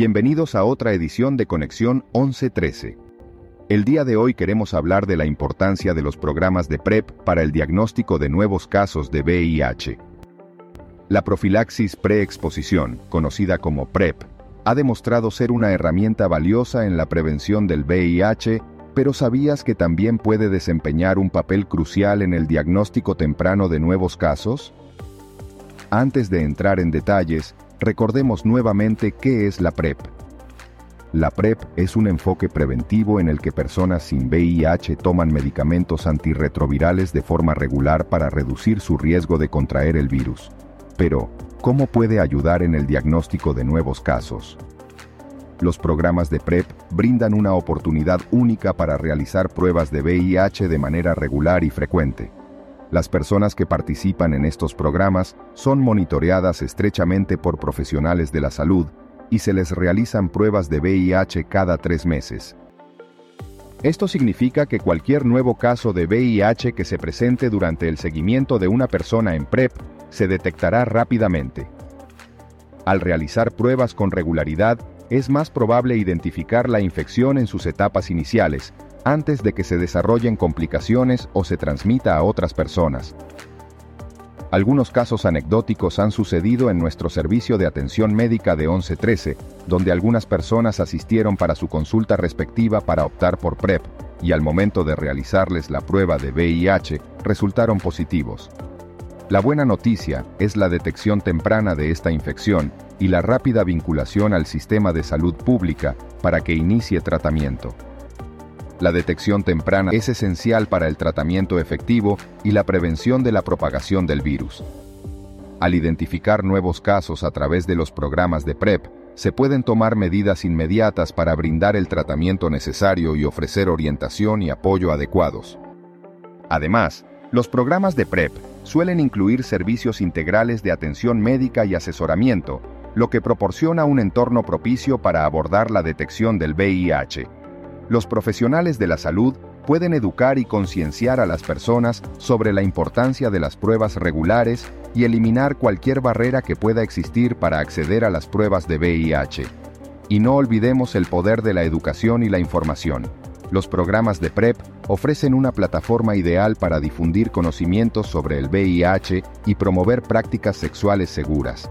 Bienvenidos a otra edición de Conexión 1113. El día de hoy queremos hablar de la importancia de los programas de PrEP para el diagnóstico de nuevos casos de VIH. La profilaxis preexposición, conocida como PrEP, ha demostrado ser una herramienta valiosa en la prevención del VIH, pero ¿sabías que también puede desempeñar un papel crucial en el diagnóstico temprano de nuevos casos? Antes de entrar en detalles, recordemos nuevamente qué es la PrEP. La PrEP es un enfoque preventivo en el que personas sin VIH toman medicamentos antirretrovirales de forma regular para reducir su riesgo de contraer el virus. Pero, ¿cómo puede ayudar en el diagnóstico de nuevos casos? Los programas de PrEP brindan una oportunidad única para realizar pruebas de VIH de manera regular y frecuente. Las personas que participan en estos programas son monitoreadas estrechamente por profesionales de la salud y se les realizan pruebas de VIH cada tres meses. Esto significa que cualquier nuevo caso de VIH que se presente durante el seguimiento de una persona en PrEP se detectará rápidamente. Al realizar pruebas con regularidad, es más probable identificar la infección en sus etapas iniciales, antes de que se desarrollen complicaciones o se transmita a otras personas. Algunos casos anecdóticos han sucedido en nuestro servicio de atención médica de 1113, donde algunas personas asistieron para su consulta respectiva para optar por PrEP, y al momento de realizarles la prueba de VIH, resultaron positivos. La buena noticia es la detección temprana de esta infección y la rápida vinculación al sistema de salud pública para que inicie tratamiento. La detección temprana es esencial para el tratamiento efectivo y la prevención de la propagación del virus. Al identificar nuevos casos a través de los programas de PrEP, se pueden tomar medidas inmediatas para brindar el tratamiento necesario y ofrecer orientación y apoyo adecuados. Además, los programas de PrEP suelen incluir servicios integrales de atención médica y asesoramiento, lo que proporciona un entorno propicio para abordar la detección del VIH los profesionales de la salud pueden educar y concienciar a las personas sobre la importancia de las pruebas regulares y eliminar cualquier barrera que pueda existir para acceder a las pruebas de VIH. Y no olvidemos el poder de la educación y la información. Los programas de PrEP ofrecen una plataforma ideal para difundir conocimientos sobre el VIH y promover prácticas sexuales seguras.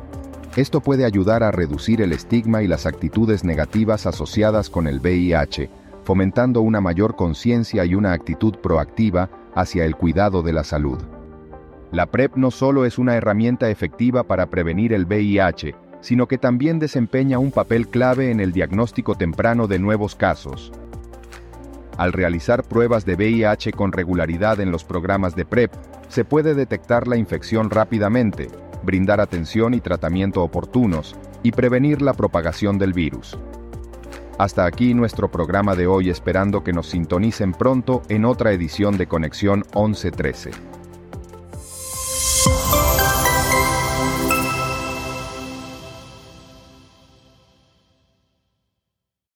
Esto puede ayudar a reducir el estigma y las actitudes negativas asociadas con el VIH, fomentando una mayor conciencia y una actitud proactiva hacia el cuidado de la salud. La PrEP no solo es una herramienta efectiva para prevenir el VIH, sino que también desempeña un papel clave en el diagnóstico temprano de nuevos casos. Al realizar pruebas de VIH con regularidad en los programas de PrEP, se puede detectar la infección rápidamente, brindar atención y tratamiento oportunos, y prevenir la propagación del virus. Hasta aquí nuestro programa de hoy esperando que nos sintonicen pronto en otra edición de Conexión 1113.